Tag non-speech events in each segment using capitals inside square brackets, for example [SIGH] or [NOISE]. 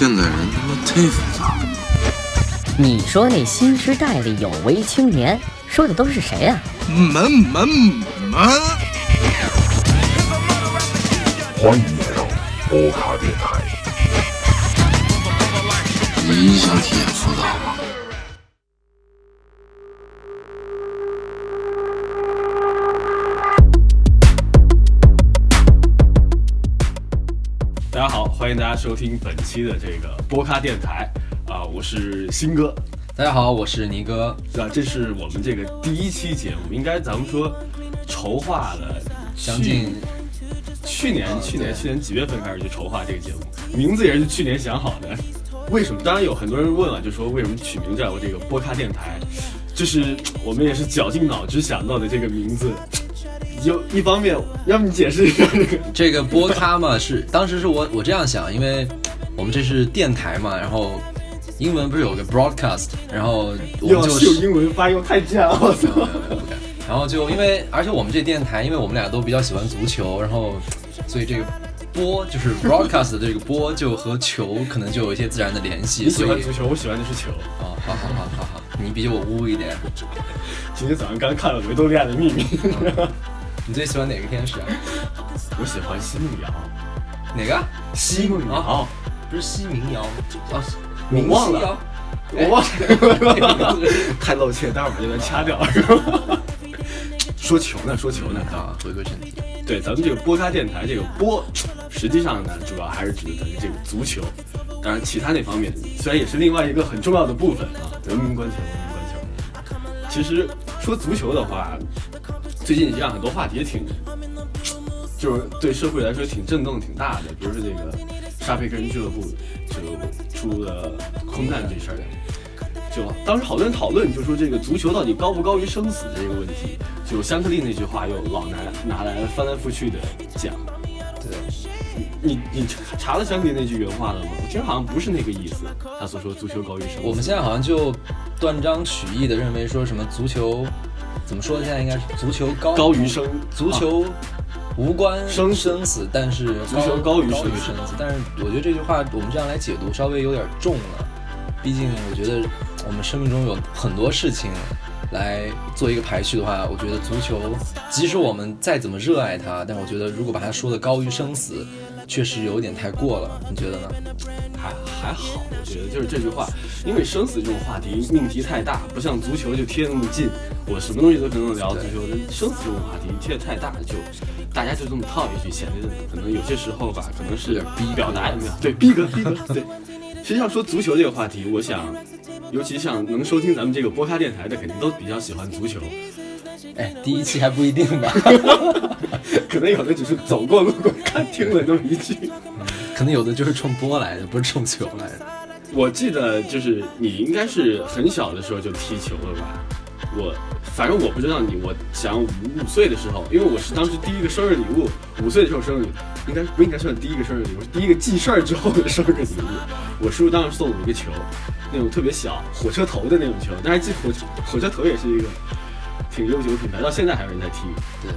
现在人他妈忒复杂了。你说那新时代里有为青年，说的都是谁呀、门门门！欢迎来到波卡电台。你想体验复杂吗？欢迎大家收听本期的这个波咖电台啊、我是新哥，大家好，我是尼哥。对吧？这是我们这个第一期节目，应该咱们说筹划了将近去年去年去年几月份开始去筹划这个节目，名字也是去年想好的。为什么？当然有很多人问了，就说为什么取名叫这个波咖电台？就是我们也是绞尽脑汁想到的这个名字。有一方面，要不你解释一下这个？[LAUGHS] 这个播咖嘛，是当时是我我这样想，因为我们这是电台嘛，然后英文不是有个 broadcast，然后我就 [LAUGHS] 秀英文发音太贱了，我操！然后就因为而且我们这电台，因为我们俩都比较喜欢足球，然后所以这个播就是 broadcast 的这个播就和球可能就有一些自然的联系。你喜欢足球，我喜欢的是球。哦，好好好好好，你比我污一点。今天早上刚看了《维多利亚的秘密》，你最喜欢哪个天使啊？我喜欢奚梦瑶。哪个？奚梦瑶啊，不是西民谣啊，我忘了我忘了，[LAUGHS] 太露怯，待会儿把这段掐掉。是 [LAUGHS] 吧说球呢，说球呢啊！啊，回归正题。对，咱们这个播咖电台，这个播，实际上呢，主要还是指的这个足球。当然，其他那方面虽然也是另外一个很重要的部分啊，人民关球，人民关球。其实说足球的话，最近这样很多话题也挺，就是对社会来说挺震动挺大的，比如说这个沙佩克人俱乐部就出了空难这事儿。就当时好多人讨论，就说这个足球到底高不高于生死这个问题。就香克利那句话又老拿拿来翻来覆去的讲。对，你你查了香克利那句原话了吗？我记得好像不是那个意思。他所说足球高于生死。我们现在好像就断章取义的认为说什么足球，怎么说？现在应该是足球高高于生足球无关生死生死，但是足球高于高生死于生死。但是我觉得这句话我们这样来解读稍微有点重了，毕竟我觉得我们生命中有很多事情。来做一个排序的话，我觉得足球，即使我们再怎么热爱它，但我觉得如果把它说的高于生死，确实有点太过了。你觉得呢？还还好，我觉得就是这句话，因为生死这种话题命题太大，不像足球就贴那么近，我什么东西都可能聊。足球生死这种话题贴得太大，就大家就这么套一句，显得可能有些时候吧，可能是逼表达有没有？对，逼格逼格对。实际上说足球这个话题，我想，尤其像能收听咱们这个播咖电台的，肯定都比较喜欢足球。哎，第一期还不一定吧，[LAUGHS] 可能有的只是走过路过看听了那么一句。可能有的就是冲波来的，不是冲球来的。我记得就是你应该是很小的时候就踢球了吧？我反正我不知道你，我想五五岁的时候，因为我是当时第一个生日礼物，五岁的时候生日，应该不应该算第一个生日礼物，是第一个记事儿之后的生日礼物。我叔叔当时送了我一个球，那种特别小火车头的那种球，但是记火车火车头也是一个挺悠久的品牌，到现在还有人在踢。对，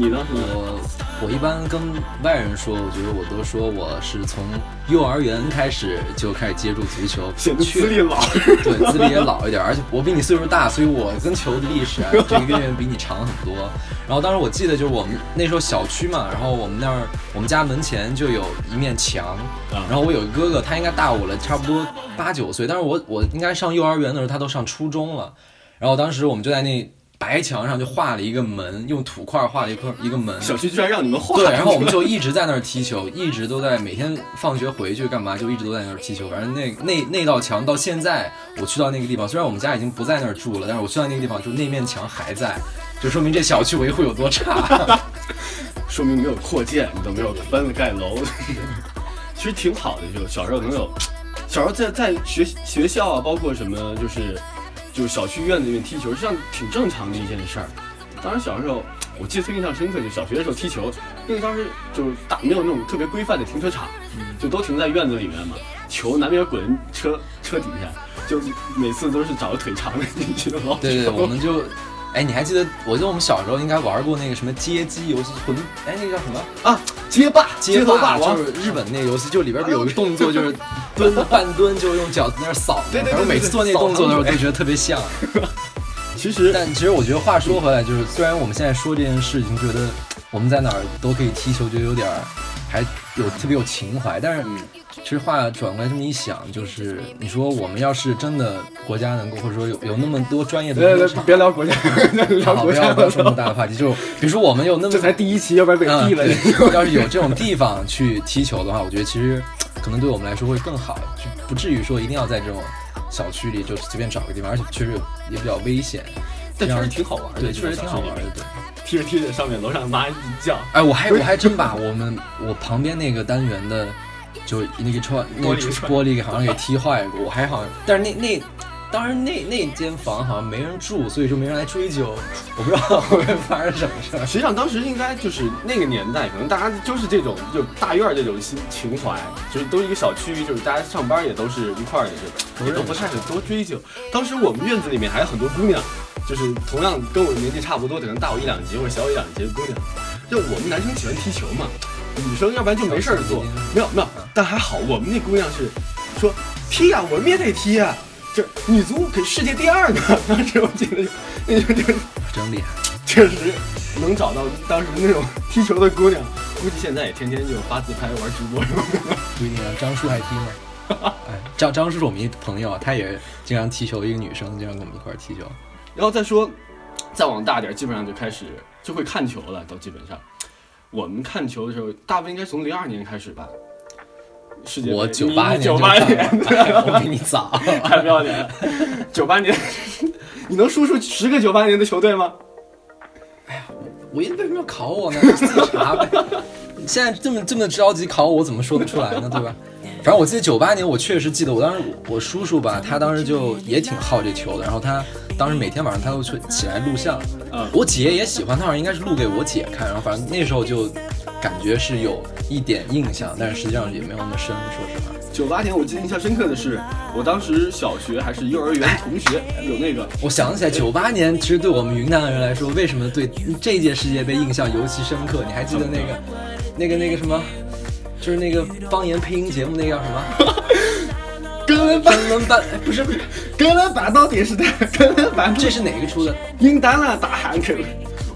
你呢？我我一般跟外人说，我觉得我都说我是从幼儿园开始就开始接触足球，显得确资历老。对，资历也老一点，而且我比你岁数大，所以我跟球的历史啊，[LAUGHS] 这个远远比你长很多。然后当时我记得就是我们那时候小区嘛，然后我们那儿我们家门前就有一面墙，啊然后我有一个哥哥，他应该大我了差不多八九岁，但是我我应该上幼儿园的时候，他都上初中了。然后当时我们就在那白墙上就画了一个门，用土块画了一块一个门，小区居然让你们画，对，然后我们就一直在那儿踢球，一直都在每天放学回去干嘛，就一直都在那儿踢球。反正那那那道墙到现在，我去到那个地方，虽然我们家已经不在那儿住了，但是我去到那个地方，就那面墙还在，就说明这小区维护有多差。[LAUGHS] 说明没有扩建，你都没有翻了盖楼，[LAUGHS] 其实挺好的。就小时候能有，小时候在在学学校啊，包括什么就是就是小区院子里面踢球，实际上挺正常的一件事儿。当时小时候我记得特印象深刻，就小学的时候踢球，因为当时就是大没有那种特别规范的停车场，就都停在院子里面嘛，球难免滚车车底下，就每次都是找个腿长的进去对，对我们就，哎，你还记得？我记得我们小时候应该玩过那个什么街机游戏，混，哎，那个叫什么？啊，街霸，街头霸王就是日本那个游戏，就里边不有一个动作，就是蹲 [LAUGHS] 半蹲就用脚在那儿扫。对对对然后每次做那个动作的时候都觉得特别像。[LAUGHS] 其实但其实我觉得话说回来，就是虽然我们现在说这件事情，觉得我们在哪儿都可以踢球，觉得有点儿还有特别有情怀，但是其实话转过来这么一想，就是你说我们要是真的国家能够，或者说有有那么多专业的别别别聊国家，[LAUGHS] 聊好，国家不要不要说那么大的话题，就比如说我们有那么这才第一期，要不然被嗯毙了。对 [LAUGHS] 要是有这种地方去踢球的话，我觉得其实可能对我们来说会更好，就不至于说一定要在这种小区里就随便找个地方，而且确实也比较危险。但确实挺好玩的，对，确实挺好玩的。对，踢着踢着，上面楼上妈一叫，哎，我还我还真把我们我旁边那个单元的，就那个窗那个玻璃好像给踢坏过，我还好像，但是那那。当然那，那间房好像没人住，所以说没人来追究。我不知道后面发生什么事儿。实际上当时应该就是那个年代，可能大家就是这种就大院儿这种情情怀，就是都一个小区，就是大家上班也都是一块儿的，就也都不太是多追究。当时我们院子里面还有很多姑娘，就是同样跟我年纪差不多，可能大我一两级或者小我一两级的姑娘。就我们男生喜欢踢球嘛，女生要不然就没事儿做，没有没有，但还好我们那姑娘是说踢呀、我们也得踢呀、这女足可是世界第二呢。当时我记得就那就就真厉害！确实能找到当时那种踢球的姑娘，估计现在也天天就发自拍玩直播什么的。不一定啊，张叔还踢吗？哎，张张叔是我们一朋友，他也经常踢球，一个女生经常跟我们一块儿踢球。[LAUGHS] 然后再说，再往大点儿，基本上就开始就会看球了，都基本上。我们看球的时候，大部分应该从零二年开始吧。世界杯我九八年九八年，了 [LAUGHS] 我比你早。[LAUGHS] 太不要脸了。九八年，[LAUGHS] 你能说出十个九八年的球队吗？我为什么要考我呢？自己查呗。你现在这么这么着急考我，我怎么说得出来呢？对吧？反正我记得九八年，我确实记得，我当时我叔叔吧，他当时就也挺好这球的，然后他当时每天晚上他都去起来录像，嗯我姐也喜欢，他好像应该是录给我姐看，然后反正那时候就感觉是有一点印象，但是实际上也没有那么深，说实话。九八年我记得印象深刻的是，我当时小学还是幼儿园同学有那个我想起来，九八年其实对我们云南的人来说，为什么对这届世界杯印象尤其深刻？你还记得那个、那个、那个什么，就是那个方言配音节目，那个叫什么？[LAUGHS] 哥伦巴伦班？不是不是，哥伦巴到电视台，哥伦巴这是哪个出的？赢单了大汉克，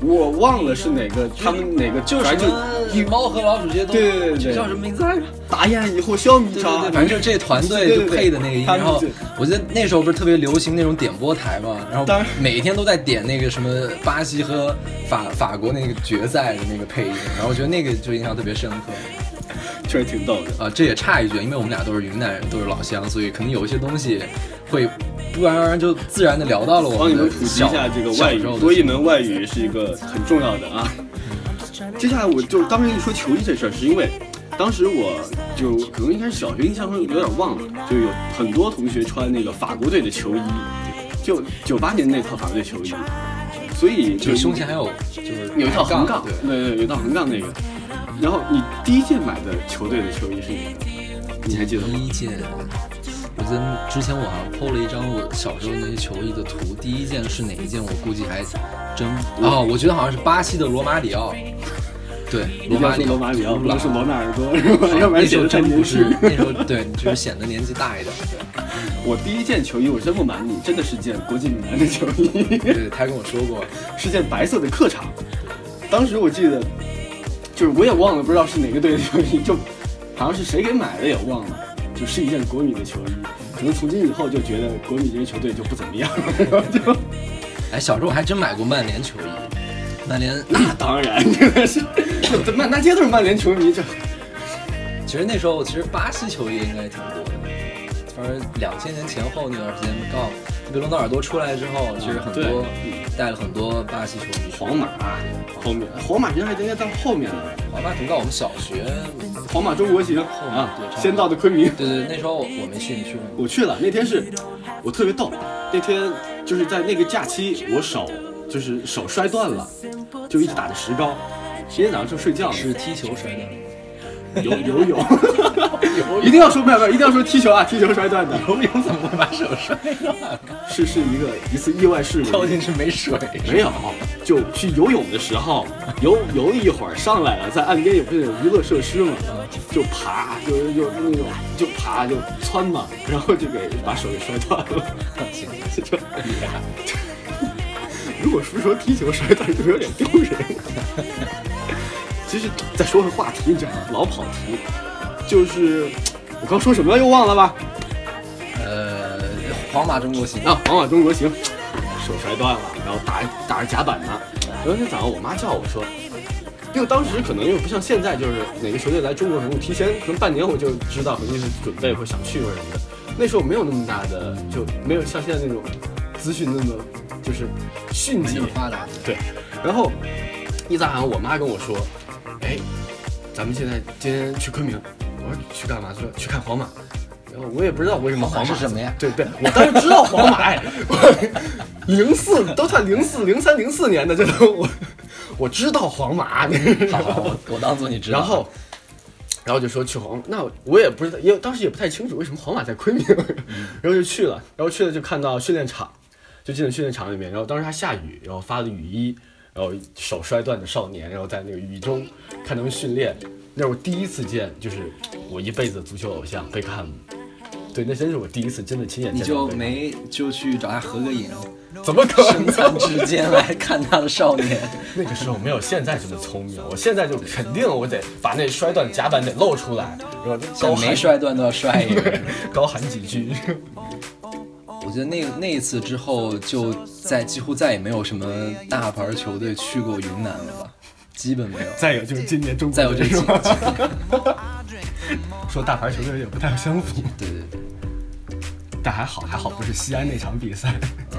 我忘了是哪个，他们哪个就是什反正就么猫和老鼠这些都，对对对这叫什么名字来着？打眼以后小米茶，对对对，反正就这团队就配的那个音，然后我记得那时候不是特别流行那种点播台嘛，然后每天都在点那个什么巴西和法法国那个决赛的那个配音，然后我觉得那个就印象特别深刻。确实挺逗的。啊，这也差一句，因为我们俩都是云南人，都是老乡，所以可能有一些东西会不然而然就自然的聊到了我帮你们普及一下这个外语多一门外语是一个很重要的啊。接下来我就当时跟你说球衣这事儿，是因为当时我就可能应该是小学，印象中有点忘了，就有很多同学穿那个法国队的球衣，就九八年那套法国队球衣，所以就是胸前还有就是有一套横杠杠，对，对对，有一套横杠那个。然后你第一件买的球队的球衣是哪个？你还记得吗？第一件，我记得之前我好像 PO 了一张我小时候那些球衣的图，第一件是哪一件我估计还真哦，我觉得好像是巴西的罗马里奥，对，罗马里奥，罗马里奥，不能是罗纳尔多，是吧？要不然显得太真不是。，那时候对，就是显得年纪大一点。[LAUGHS] 我第一件球衣，我真不瞒你，真的是件国际米兰的球衣，对，他跟我说过，[LAUGHS] 是件白色的客场。当时我记得，就是我也忘了，不知道是哪个队的球衣，就好像是谁给买的也忘了，就是一件国米的球衣。可能从今以后就觉得国米这支球队就不怎么样了，就哎，小时候我还真买过曼联球衣，曼联那当然真的是，这满大街都是曼联球迷，这其实那时候其实巴西球衣应该挺多的，反正两千年前后那段时间，刚好贝罗纳尔多出来之后，其实很对多带了很多巴西球迷。皇马后面，皇马其实还应该到后面了。皇马挺到我们小学，皇马中国行啊先到的昆明。对对，那时候我没去，你去了吗？我去了，那天是我特别逗，那天就是在那个假期，我手就是手摔断了，就一直打着石膏，今天早上就睡觉呢，是踢球摔的，游游泳，[LAUGHS] 一定要说没有没有，一定要说踢球啊，踢球摔断的，游泳怎么会把手摔断？是是一个一次意外事故。跳进去没水，没有，就去游泳的时候游游了一会儿上来了，在岸边有不是有娱乐设施嘛，就爬就就那种就爬就窜嘛，然后就给把手给摔断了。行，[LAUGHS] 就厉害。[LAUGHS] 如果是说踢球摔断，就有点丢人。其实再说回话题，你知道吗？老跑题，就是我刚说什么又忘了吧？呃，皇马中国行啊，皇马中国行，手摔断了，然后打打着甲板呢。有一天早上，我妈叫我说，因为当时可能又不像现在，就是哪个球队来中国，可能我提前可能半年我就知道，肯定是准备或想去或者什么的。那时候没有那么大的，就没有像现在那种资讯那么就是迅捷发达。对，然后一早上我妈跟我说，哎，咱们现在今天去昆明。我说去干嘛？说去看皇马。然后我也不知道为什么皇马是什么呀？对对，我当时知道皇马，哎，[LAUGHS] 零四都算零四零三零四年的，这都我 [LAUGHS] 我知道皇马。好，我我当做你知道。然后，然后就说去皇，那我也不知道，也当时也不太清楚为什么皇马在昆明，[LAUGHS] 然后就去了，然后去了就看到训练场，就进了训练场里面，然后当时还下雨，然后发了雨衣，然后手摔断的少年，然后在那个雨中看他们训练，那是我第一次见，就是我一辈子的足球偶像贝克汉姆。对，那真是我第一次真的亲眼见。你就没就去找他合个影？怎么可能？身残志坚来看他的少年。[LAUGHS] 那个时候没有现在这么聪明，我现在就肯定我得把那摔断甲板得露出来，然后高没摔断都要摔一个，[LAUGHS] 高喊几句。我觉得那那一次之后，就再几乎再也没有什么大牌球队去过云南了吧？基本没有。再有就是今年中，再有这种。[LAUGHS] 说大牌球队也不太相符。对对对。[LAUGHS] 但还好，还好不是西安那场比赛。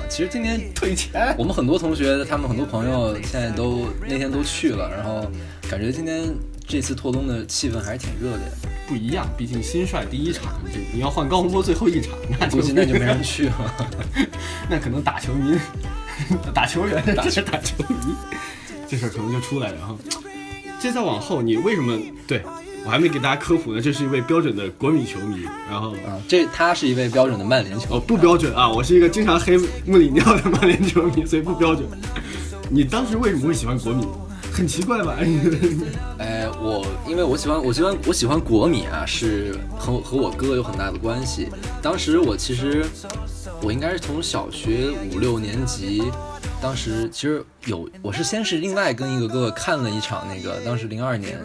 其实今天 [LAUGHS] 退钱，我们很多同学，他们很多朋友现在都那天都去了，然后感觉今天这次拓东的气氛还是挺热烈的。不一样，毕竟新帅第一场，就你要换高洪波最后一场，[LAUGHS] 那估计那就没人去了。[LAUGHS] 那可能打球迷、[LAUGHS] 打球员、打打球迷，这事儿可能就出来了哈。这再往后，你为什么对？我还没给大家科普呢，这是一位标准的国米球迷。然后啊，这他是一位标准的曼联球迷。哦，不标准啊，我是一个经常黑穆里尼奥的曼联球迷，所以不标准。你当时为什么会喜欢国米？很奇怪吧？哎，[LAUGHS] 我因为我喜欢，我喜欢，我喜欢国米啊，是和和我哥有很大的关系。当时我其实我应该是从小学五六年级。当时其实有，我是先是另外跟一个哥哥看了一场那个，当时零二年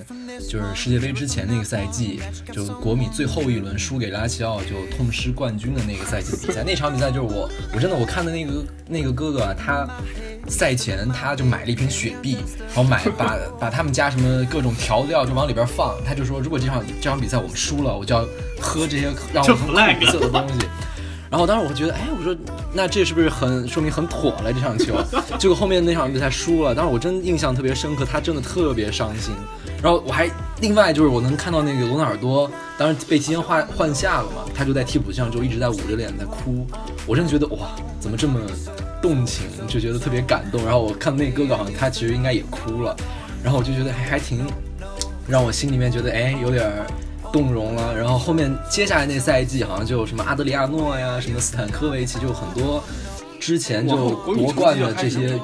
就是世界杯之前那个赛季，就国米最后一轮输给拉齐奥就痛失冠军的那个赛季比赛。那场比赛就是我，我真的我看的那个那个哥哥啊，他赛前他就买了一瓶雪碧，然后买把把他们家什么各种调料就往里边放，他就说如果这场这场比赛我们输了，我就要喝这些让我很苦涩的东西。然后当时我觉得，哎，我说那这是不是很说明很妥了这场球？[LAUGHS] 结果后面那场比赛输了，当时我真印象特别深刻，他真的特别伤心。然后我还另外就是我能看到那个罗纳尔多，当时被提前换换下了嘛，他就在替补席上就一直在捂着脸在哭。我真的觉得哇，怎么这么动情，就觉得特别感动。然后我看那哥哥好像他其实应该也哭了，然后我就觉得还还挺让我心里面觉得哎有点。动容了，然后后面接下来那赛季好像就什么阿德里亚诺呀，什么斯坦科维奇，就很多之前就夺冠的这些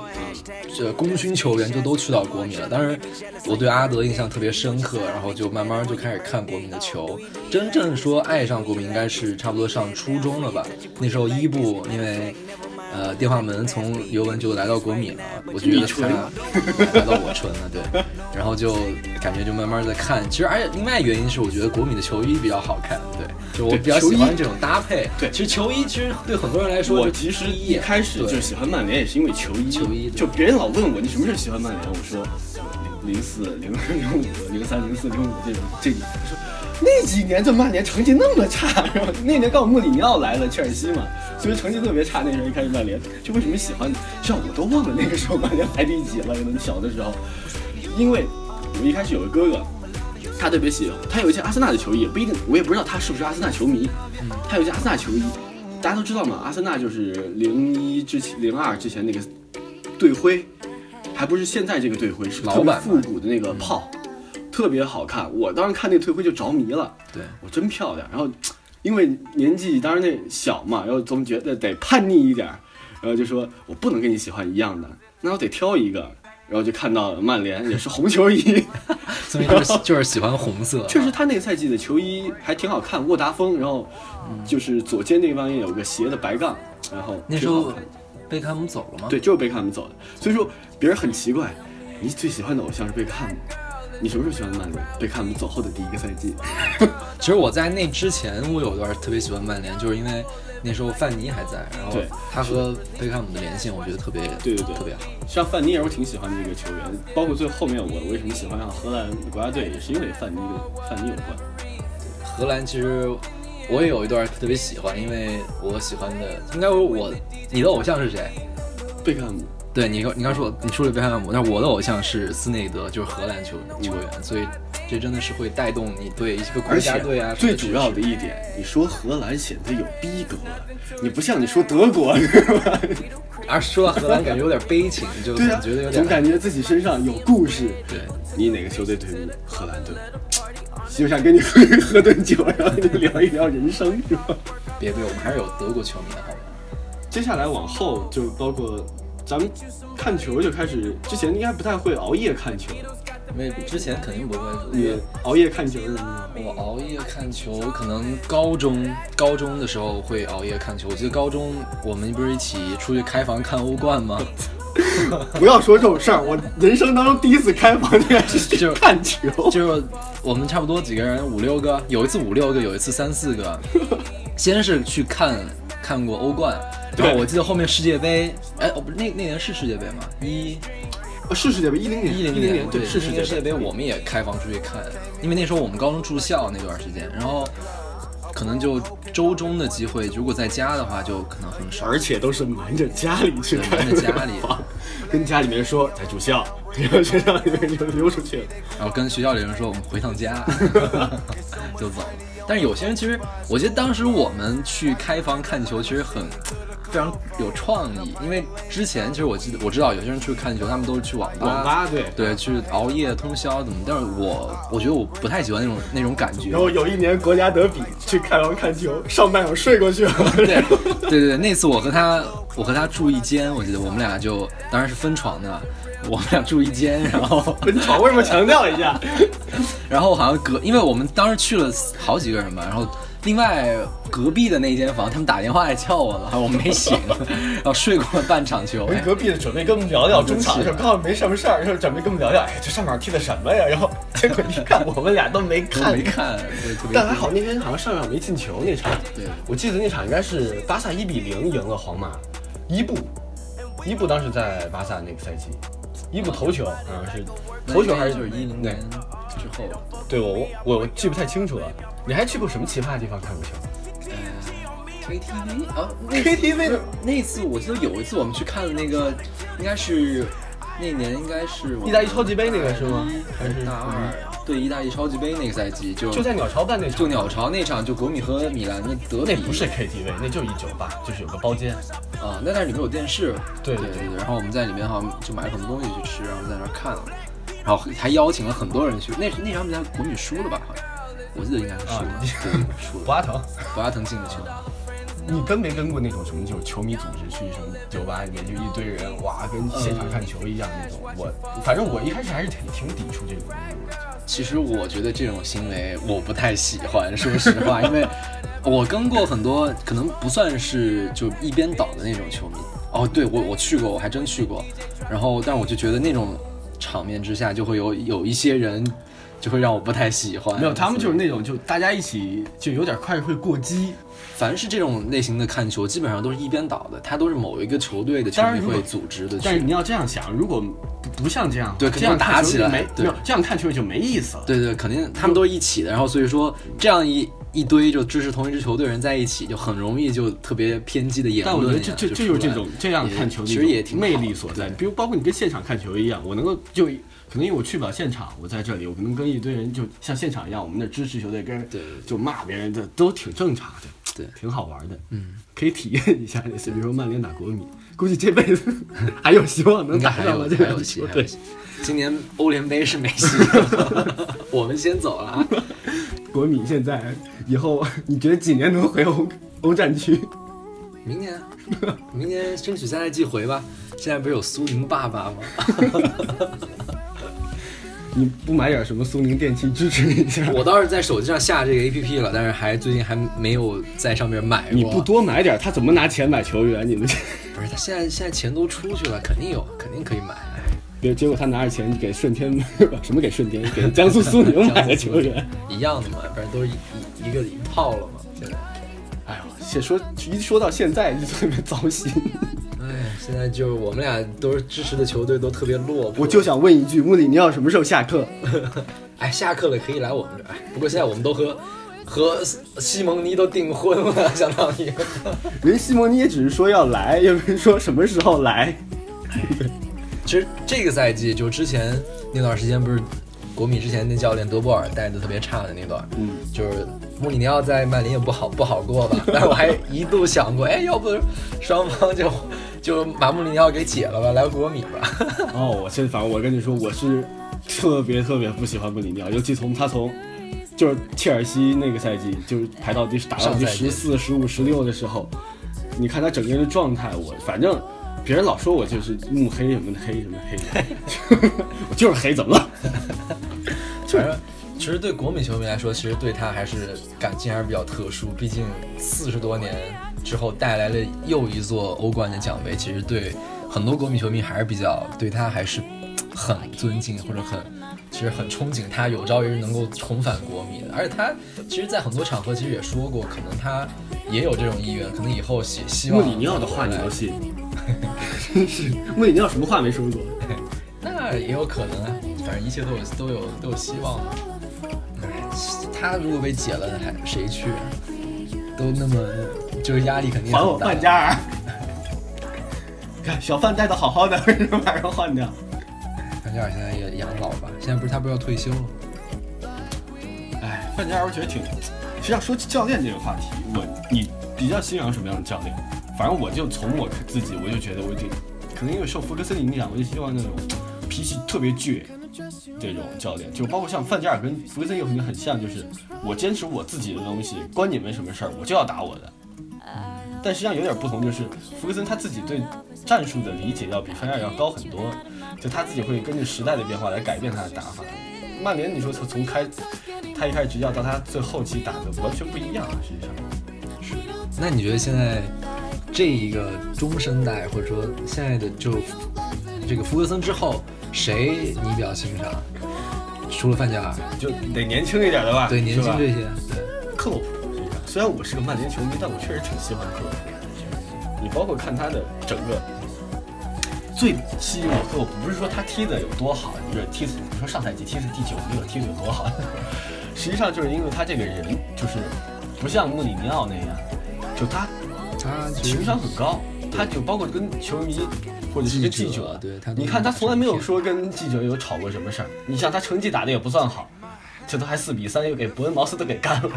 这功勋球员就都去到国米了。当然，我对阿德印象特别深刻，然后就慢慢就开始看国米的球。真正说爱上国米，应该是差不多上初中了吧？那时候伊布因为。呃，电话门从尤文就来到国米了，我就觉得他来到我村了，对，然后就感觉就慢慢在看，其实而且另外原因是我觉得国米的球衣比较好看，对，就我比较喜欢这种搭配，对，其实球衣其实对很多人来说，我其实一开始就喜欢曼联也是因为球衣，球衣，就别人老问我你什么时候喜欢曼联，我说零零四零零五零三零四零五这种这，我说。那几年这曼联成绩那么差，然后？那年刚好穆里尼奥来了，切尔西嘛，所以成绩特别差。那时候一开始曼联，就为什么喜欢？像我都忘了那个时候曼联排第几了。可能小的时候，因为我一开始有个哥哥，他特别喜欢，他有一件阿森纳的球衣，也不一定，我也不知道他是不是阿森纳球迷。他有一件阿森纳球衣，大家都知道嘛，阿森纳就是零一之前、零二之前那个队徽，还不是现在这个队徽，是老版复古的那个炮。特别好看。我当时看那个退灰就着迷了，对，我真漂亮。然后因为年纪当然那小嘛，然后总觉得得叛逆一点儿，然后就说我不能跟你喜欢一样的，那我得挑一个。然后就看到了曼联也是红球衣，[LAUGHS] 所以就是 [LAUGHS] 就是喜欢红色。确实，他那个赛季的球衣还挺好看，沃达丰，然后就是左肩那方也有个斜的白杠，然后那时候贝克汉姆走了吗？对，就是贝克汉姆走的。所以说别人很奇怪，你最喜欢的偶像是贝克汉姆，你什么时候喜欢曼联？贝克汉姆走后的第一个赛季。[LAUGHS] 其实我在那之前，我有段特别喜欢曼联，就是因为那时候范尼还在，然后对他和贝克汉姆的连线，我觉得特别对对对特别好。像范尼也是，我挺喜欢的一个球员，包括最后面我为什么喜欢上荷兰国家队，也是因为范尼跟范尼有关。荷兰其实我也有一段特别喜欢，因为我喜欢的应该我你的偶像是谁？贝克汉姆，对你刚你刚说你说了贝克汉姆，但是我的偶像是斯内德，就是荷兰球球员，所以这真的是会带动你对一个国家队啊最主要的一点，你说荷兰显得有逼格，你不像你说德国，是吧？[LAUGHS] 而说到荷兰，感觉有点悲情，就对啊，觉得有点总感觉自己身上有故事。对。你哪个球队退役？荷兰队，就想跟你喝 [LAUGHS] 喝顿酒，然后跟你聊一聊人生，是吧？别别，我们还是有德国球迷的好吗？接下来往后就包括咱们看球就开始，之前应该不太会熬夜看球，因为之前肯定不会。你熬夜看球是吗？我熬夜看球，可能高中高中的时候会熬夜看球。我记得高中我们不是一起出去开房看欧冠吗？[LAUGHS] 不要说这种事儿，我人生当中第一次开房应该是去看球，[LAUGHS] 就是我们差不多几个人，五六个，有一次五六个，有一次三四个。[LAUGHS] 先是去看看过欧冠，然后我记得后面世界杯，哎，哦不是那那年是世界杯吗？一呃是世界杯，一零年，一零零年，对，是世界世界杯，我们也开房出去看，因为那时候我们高中住校那段时间，然后可能就周中的机会，如果在家的话，就可能很少。而且都是瞒着家里去看，瞒着家里 [LAUGHS] 跟家里面说在住校，然 [LAUGHS] 后学校里面就溜出去了。然后跟学校里人说我们回趟家，[LAUGHS] 就走了。但是有些人其实，我记得当时我们去开房看球，其实很非常有创意，因为之前其实我记得我知道有些人去看球，他们都是去网吧，网吧对对，去熬夜通宵怎么？但是我我觉得我不太喜欢那种那种感觉。然后有一年国家德比去开房看球，上半场睡过去了。[LAUGHS] 对对对对，那次我和他我和他住一间，我记得我们俩就当然是分床的，我们俩住一间，然后 [LAUGHS] 分床为什么强调一下？[LAUGHS] 然后好像隔，因为我们当时去了好几个人嘛，然后另外隔壁的那间房，他们打电话来叫我了，我没醒，[LAUGHS] 然后睡过了半场球。隔壁的准备跟我们聊聊中场的时候，刚好没什么事儿，就准备跟我们聊聊，哎，这上场踢的什么呀？然后结果一看，我们俩都没看，没看。但还好那天好像上场没进球那场，对，我记得那场应该是巴萨一比零赢了皇马，伊布，伊布当时在巴萨那个赛季，伊布头球好像是头球还是就是一零年之后。对我我我记不太清楚了。你还去过什么奇葩的地方看过球？呃，KTV 啊 KTV 的那次我记得有一次我们去看了那个，应该是那年应该是意大利超级杯那个是吗？还是大二？对，意大利超级杯那个赛季就就在鸟巢办那场，就鸟巢那场，就国米和米兰的德比。那不是 KTV，那就是一酒吧，就是有个包间啊。那但是里面有电视。对对对对。然后我们在里面好像就买了很多东西去吃，然后在那儿看了，然后还邀请了很多人去。那那场比赛国米输了吧？好像我记得应该是输了，[LAUGHS] 对，输了。博阿滕，博阿滕进的球。你跟没跟过那种什么，就是球迷组织去什么酒吧里面就一堆人，哇，跟现场看球一样那种？我反正我一开始还是挺挺抵触这种的。其实我觉得这种行为我不太喜欢，[LAUGHS] 说实话，因为我跟过很多可能不算是就一边倒的那种球迷。哦，对我我去过，我还真去过。然后，但我就觉得那种场面之下，就会有有一些人就会让我不太喜欢。没有，他们就是那种就大家一起就有点快会过激。凡是这种类型的看球，基本上都是一边倒的，他都是某一个球队的球迷会组织的。但是你要这样想，如果不不像这样，对，这样打起来没没有这样看球就没意思了。对对，肯定他们都是一起的，然后所以说这样一一堆就支持同一支球队人在一起，就很容易就特别偏激的言论。但我觉得这这这就是这种这样看球其实也挺魅力所在。比如包括你跟现场看球一样，我能够就可能因为我去不了现场，我在这里，我可能跟一堆人就像现场一样，我们的支持球队跟对就骂别人的都挺正常的。对挺好玩的，嗯，可以体验一下就是，比如说曼联打国米，估计这辈子 [LAUGHS] 还有希望能打上了这个球队还有。戏。今年欧联杯是没戏，[LAUGHS] 我们先走了啊。国米现在以后，你觉得几年能回欧欧战区？明年，明年争取下赛季回吧。现在不是有苏宁爸爸吗？[LAUGHS] 你不买点什么苏宁电器支持一下？[LAUGHS] 我倒是在手机上下这个 APP 了，但是还最近还没有在上面买过。你不多买点，他怎么拿钱买球员？你们这 [LAUGHS] 不是他现在现在钱都出去了，肯定有，肯定可以买。别结果他拿着钱给顺天 [LAUGHS] 什么给顺天给江苏苏宁买的球员。一样的嘛，反正都是一一一个一套了嘛。现在，哎呦，现说一说到现在就特别糟心。[LAUGHS] 哎，现在就是我们俩都是支持的球队都特别落魄。我就想问一句，穆里尼奥什么时候下课？[LAUGHS] 哎，下课了可以来我们这儿。哎不过现在我们都和和西蒙尼都订婚了，相当于。[LAUGHS] 人西蒙尼也只是说要来，也没说什么时候来。其实这个赛季就之前那段时间不是国米之前那教练德波尔带的特别差的那段，嗯，就是穆里尼奥在曼联也不好不好过吧。[LAUGHS] 但是我还一度想过，哎，要不双方就就把穆里尼奥给解了吧，来国米吧。[LAUGHS] 哦，我现在反正我跟你说，我是特别特别不喜欢穆里尼奥，尤其从他从就是切尔西那个赛季，就是排到第打到第十四、十五、十六的时候，你看他整个人的状态，我反正别人老说我就是慕黑什么的黑什么黑，我 [LAUGHS] 就是黑，怎么了？[LAUGHS] 就是其实对国米球迷来说，其实对他还是感情还是比较特殊，毕竟四十多年之后带来了又一座欧冠的奖杯，其实对很多国米球迷还是比较对他还是很尊敬或者很。其实很憧憬他有朝一日能够重返国米的，而且他其实，在很多场合其实也说过，可能他也有这种意愿，可能以后希希望穆里尼奥的话你来都信？真是穆里尼奥什么话没说过？那也有可能啊，反正一切都有都有都有希望嘛。哎，他如果被解了，还谁去啊？都那么，就是压力肯定还我很大范加尔！看小范带的好好的，为什么马上换掉？范加尔现在也养老吧？现在不是他不是要退休了？哎，范加尔我觉得挺……实际上说起教练这个话题，我你比较欣赏什么样的教练？反正我就从我自己，我就觉得我就可能因为受福格森影响，我就希望那种脾气特别倔这种教练，就包括像范加尔跟福格森有可能很像，就是我坚持我自己的东西，关你们什么事儿，我就要打我的。但实际上有点不同，就是福格森他自己对战术的理解要比范加尔要高很多，就他自己会根据时代的变化来改变他的打法。曼联，你说从从开他一开始执教到他最后期打的完全不一样啊，实际上是。那你觉得现在这一个中生代，或者说现在的就这个福格森之后，谁你比较欣赏？除了范加尔，就得年轻一点的吧，对年轻这些，对。克洛普虽然我是个曼联球迷，但我确实挺喜欢克洛普的。你包括看他的整个，最吸引我克洛普不是说他踢的有多好，就是踢死，你说上赛季踢死第九名，踢的有多好，[LAUGHS] 实际上就是因为他这个人就是不像穆里尼奥那样，就他他情商很高，他就包括跟球迷或者是跟记记者者，对他你看他从来没有说跟记者有吵过什么事儿。你像他成绩打的也不算好，这都还四比三又给伯恩茅斯都给干了，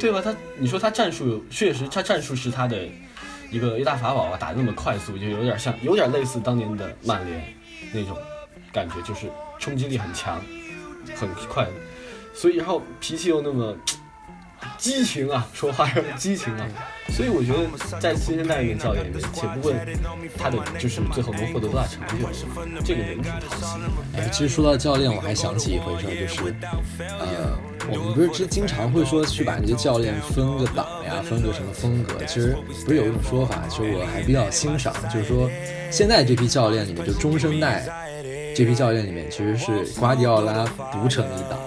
对吧？他你说他战术确实，他战术是他的一个一大法宝啊，打得那么快速，就有点像，有点类似当年的曼联那种感觉，就是冲击力很强，很快，所以然后脾气又那么。激情啊，说话要激情啊，所以我觉得在新生代一个教练里面，且不问他的就是最后能获得多大成就，这个人挺讨喜。哎，其实说到教练，我还想起一回事儿，就是，呃，我们不是之经常会说去把这些教练分个档呀，分个什么风格。其实不是有一种说法，其实我还比较欣赏，就是说现在这批教练里面，就中生代这批教练里面，其实是瓜迪奥拉独成一档。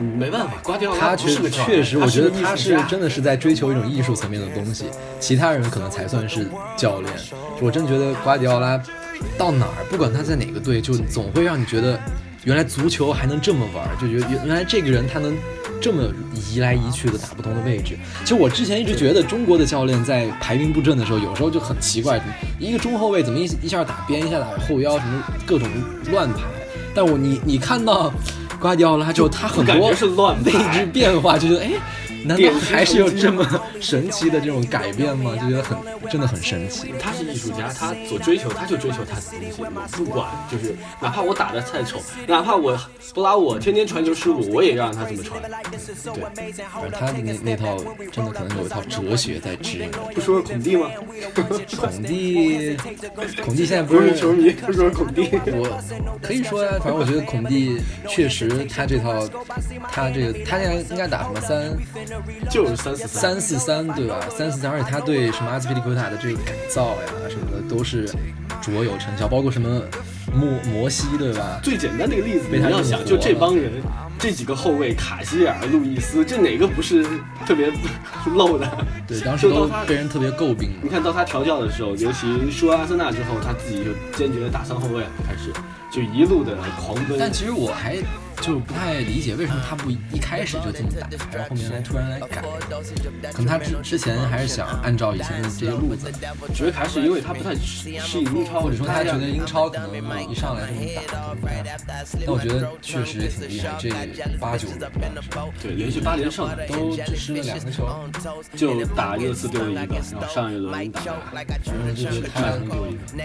嗯，没办法，瓜迪奥拉是个教练确实，我觉得他他是真的是在追求一种艺术层面的东西，其他人可能才算是教练。我真觉得瓜迪奥拉到哪儿，不管他在哪个队，就总会让你觉得原来足球还能这么玩儿，就觉得原原来这个人他能这么移来移去的打不同的位置。其实我之前一直觉得中国的教练在排兵布阵的时候，有时候就很奇怪，一个中后卫怎么一一下打边，一下打后腰，什么各种乱排。但我你你看到瓜迪奥拉之后，他很多是乱位排置变化，就觉得哎，难道还是有这么神奇的这种改变吗？就觉得很真的很神奇。他是艺术家，他所追求，他就追求他的东西。我不管，就是哪怕我打的再丑，哪怕我不拉我天天传球失误，我也让他这么传。对，反正他的那那套真的可能有一套哲学在指引着。不说孔蒂吗？孔蒂，孔蒂现在不是不是球迷，不说孔蒂。我可以说呀，反正我觉得孔蒂确实他这套，他这个他现在应该打什么三就是三四三。三四三对吧？三四三，而且他对什么阿斯皮利奎塔的这个改造呀什么的都是卓有成效，包括什么摩摩西对吧？最简单的一个例子，被他你要想，用就这帮人，这几个后卫，卡希尔、路易斯，这哪个不是特别 [LAUGHS] 漏的？对，当时都被人特别诟病你看到他调教的时候，尤其输阿森纳之后，他自己就坚决地打三后卫，开始就一路的狂奔。但其实我还就不太理解为什么他不一开始就这么打，然后后面来突然来改，可能他之之前还是想按照以前的这些路子，主要还是因为他不太适应英超，或者说他觉得英超可能一上来就能打，但我觉得确实也挺厉害，这八九年对连续八连胜，都只失了两个球，就打热刺丢了一个，然后上一轮打反正就是他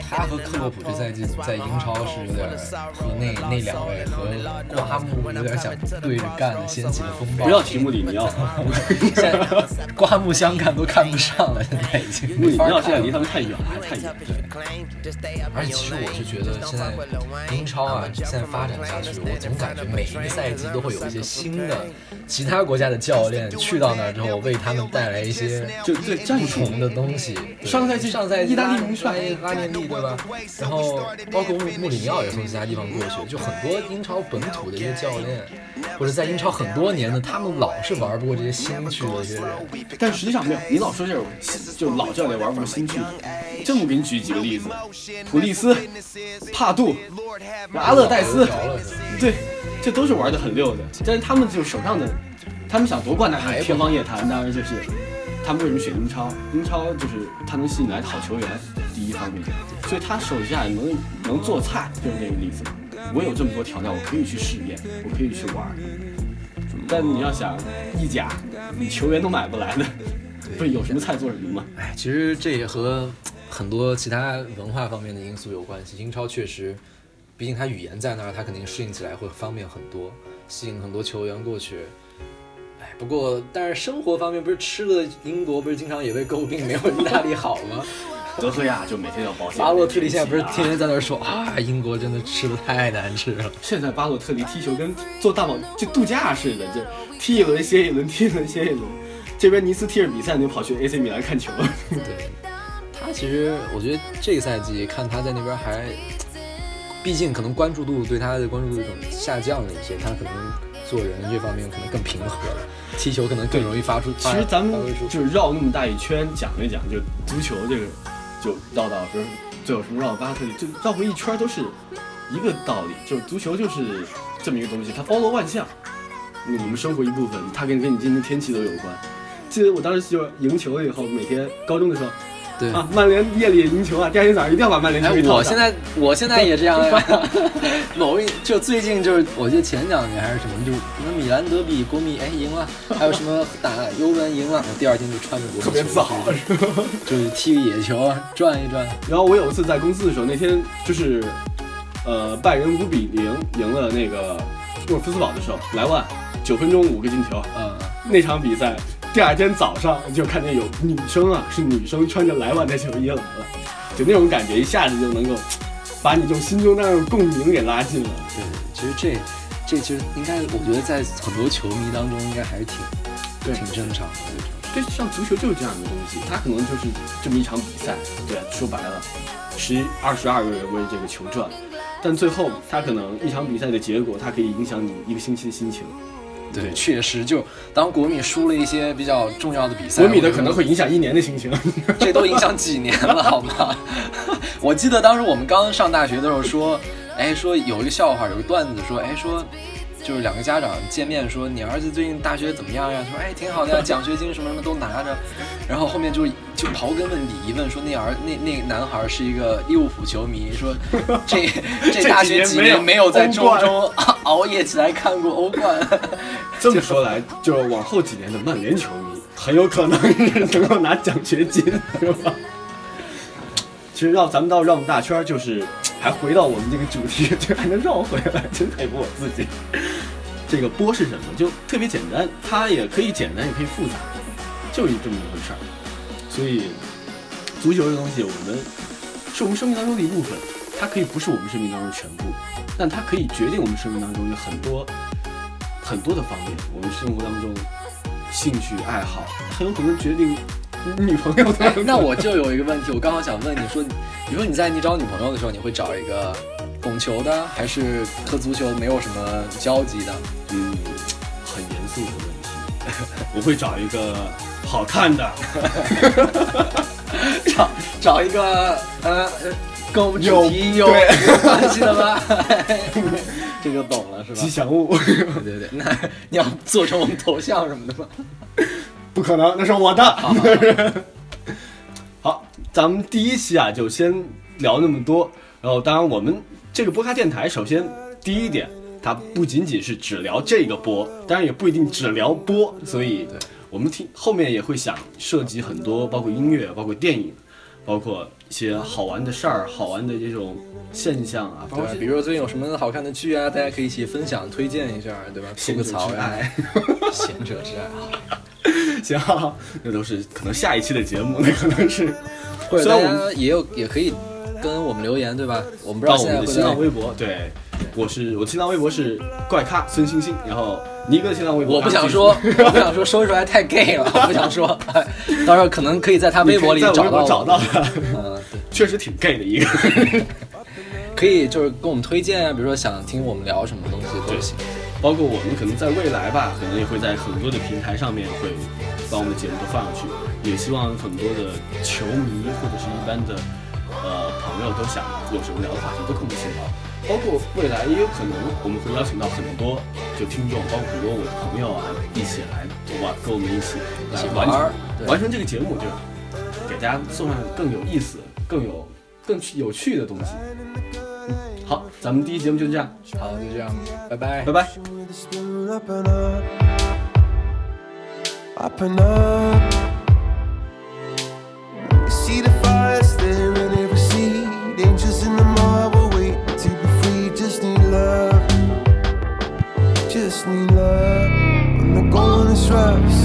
他和克洛普这赛季在英超是有点和那那两位和瓜木有点想对着干的，掀起了风暴。不要提穆里尼奥，现在 [LAUGHS] 刮目相看都看不上了，现在已经穆里尼奥现在离。他们太远了，太远对。而且其实我是觉得现在英超啊，现在发展下去，我总感觉每一个赛季都会有一些新的其他国家的教练去到那儿之后，为他们带来一些就对战术的东西。对上赛季上赛季意大利拉名帅拉拉涅利对吧？然后包括穆穆里尼奥也从其他地方过去，就很多英超本土的一些教练，或者在英超很多年的，他们老是玩不过这些新去的一些人。但实际上没有，你老说这种就老教练玩不过新去的。这么给你举几个例子：普利斯、帕杜、阿勒代斯对，这都是玩的很溜的。但是他们就手上的，他们想夺冠那还是天方夜谭。当然就是他们为什么选英超？英超就是他能吸引来好球员，第一方面，所以他手下能能做菜，就是这个例子。我有这么多调料，我可以去试验，我可以去玩。但你要想意甲，你球员都买不来的，不是有什么菜做什么吗？哎，其实这也和很多其他文化方面的因素有关系。英超确实，毕竟它语言在那儿，它肯定适应起来会方便很多，吸引很多球员过去。哎，不过但是生活方面，不是吃的英国不是经常也被诟病没有意大利好吗？德赫亚就每天要保险。巴洛特利现在不是天天在那说啊，英国真的吃的太难吃了。现在巴洛特利踢球跟做大宝就度假似的，就踢一轮歇一轮，踢一轮歇一轮。这边尼斯踢着比赛，你就跑去 AC 米兰看球。[LAUGHS] 对，他其实我觉得这个赛季看他在那边还，毕竟可能关注度对他的关注度有种下降了一些，他可能做人这方面可能更平和了，踢球可能更容易发出。其实咱们就是绕那么大一圈讲一讲，就足球这个，就绕到说最后什么绕到巴特利，就绕回一圈都是一个道理，就是足球就是这么一个东西，它包罗万象，我们生活一部分，它跟跟你今天天气都有关。记得我当时就赢球了以后，每天高中的时候对。啊，曼联夜里赢球啊，第二天早上一定要把曼联哎球衣，套上。我现在我现在也这样呀。[LAUGHS] 某一就最近就是，我记得前两年还是什么，就什么米兰德比国米哎赢了，还有什么打尤文赢了，我第二天就穿着国米球衣特别早，是吧？就是踢个野球啊，转一转。然后我有一次在公司的时候，那天就是，呃，拜仁五比零赢了那个沃尔夫斯堡的时候，莱万九分钟五个进球。嗯，那场比赛，第二天早上就看见有女生啊，是女生穿着莱万的球衣来了，就那种感觉，一下子就能够把你这种心中的那种共鸣给拉近了。对，其实这这其实应该，我觉得在很多球迷当中应该还是挺对挺正常的。对，像足球就是这样的东西，它可能就是这么一场比赛，对，说白了，十二十二个人为这个球转，但最后它可能一场比赛的结果，它可以影响你一个星期的心情。对，确实，就当国米输了一些比较重要的比赛，国米的可能会影响一年的心情。[LAUGHS] 这都影响几年了，好吗？[LAUGHS] 我记得当时我们刚上大学的时候说，哎，说有一个笑话，有个段子说，哎，说就是两个家长见面说你儿子最近大学怎么样呀？说哎挺好的呀，奖学金什么什么都拿着。然后后面就就刨根问底一问，说那儿那那男孩是一个利物浦球迷，说这 [LAUGHS] 这大学几年没有在周中熬夜起来看过欧冠。[LAUGHS] 这么说来，就是往后几年的曼联球迷很有可能是能够拿奖学金，是吧？其实绕咱们到绕大圈，就是还回到我们这个主题，[LAUGHS] 就还能绕回来，[LAUGHS] 真佩服我自己。这个波是什么？就特别简单，它也可以简单，也可以复杂，就是这么一回事儿。所以，足球这东西，我们是我们生命当中的一部分，它可以不是我们生命当中的全部，但它可以决定我们生命当中有很多很多的方面。我们生活当中兴趣爱好，很有可能决定女朋友的。[LAUGHS] 那我就有一个问题，我刚好想问你说，你说你在你找女朋友的时候，你会找一个懂球的，还是和足球没有什么交集的？嗯，很严肃的问题。[LAUGHS] 我会找一个好看的，[LAUGHS] 找找一个呃呃跟我们主有题有关系的吧？这就懂了是吧？吉祥物，对对对，那你要做成我们头像什么的吗？不可能，那是我的。[LAUGHS] 好，咱们第一期啊，就先聊那么多。然后，当然我们这个播咖电台，首先第一点，它不仅仅是只聊这个播，当然也不一定只聊播，所以我们听后面也会想涉及很多，包括音乐，包括电影，包括一些好玩的事儿、好玩的这种现象啊，包括对？比如说最近有什么好看的剧啊，大家可以一起分享推荐一下，对吧？吐贤个槽爱，贤者之爱 [LAUGHS] 啊！[LAUGHS] 行，那都是可能下一期的节目，那可能是或者大虽然也有也可以跟我们留言，对吧？我们不知道到我现在会们的新浪微博，对，我是我的新浪微博是怪咖孙星星，然后尼哥的新浪微博我不想说，[LAUGHS] 我不想说，说出来太 gay 了，我不想说。[LAUGHS] 哎到时候可能可以在他微博里找到找到他，嗯，对，确实挺 gay 的一个。可以就是跟我们推荐啊，比如说想听我们聊什么东西都行。包括我们可能在未来吧，可能也会在很多的平台上面会把我们的节目都放上去，也希望很多的球迷或者是一般的呃朋友都想有什么聊的话题都跟我们请到，包括未来也有可能我们会邀请到很多就听众，包括很多我的朋友啊一起来玩，跟我们一起来玩儿对完成这个节目，就给大家送上更有意思、更有更有趣的东西。嗯，好，咱们第一节目就这样，好，就这样，拜拜拜。拜。Spirit up. You see the fires there in every seed, angels in the marble waiting to be free. Just need love, just need love. When the going is rough,